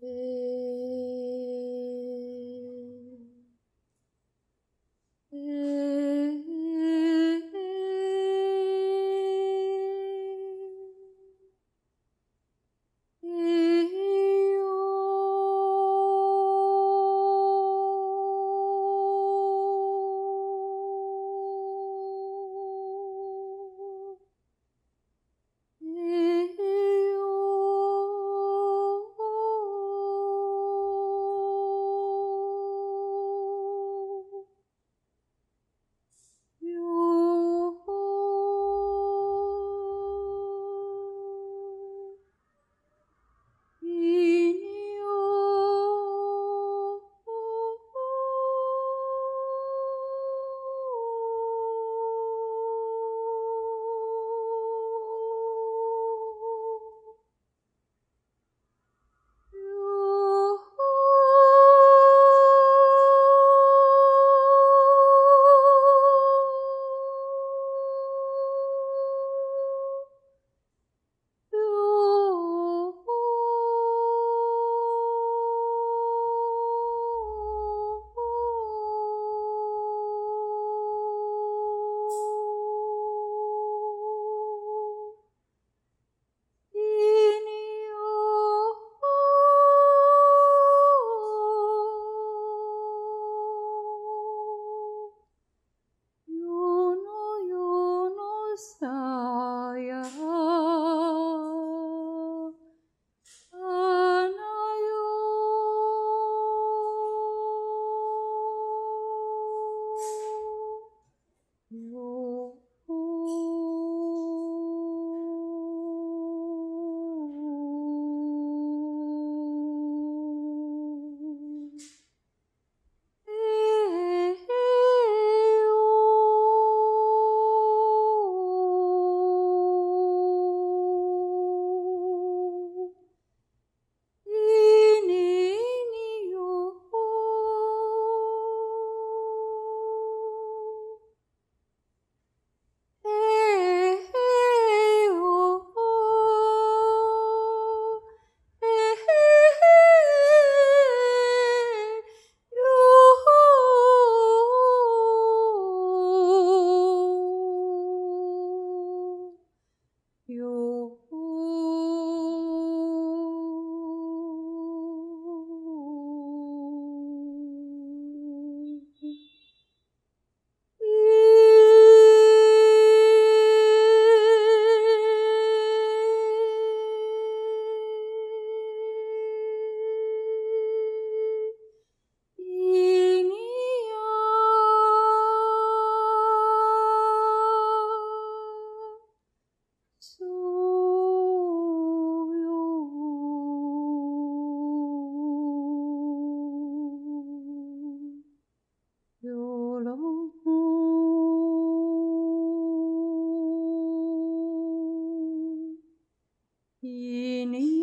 Boo. coração. 与你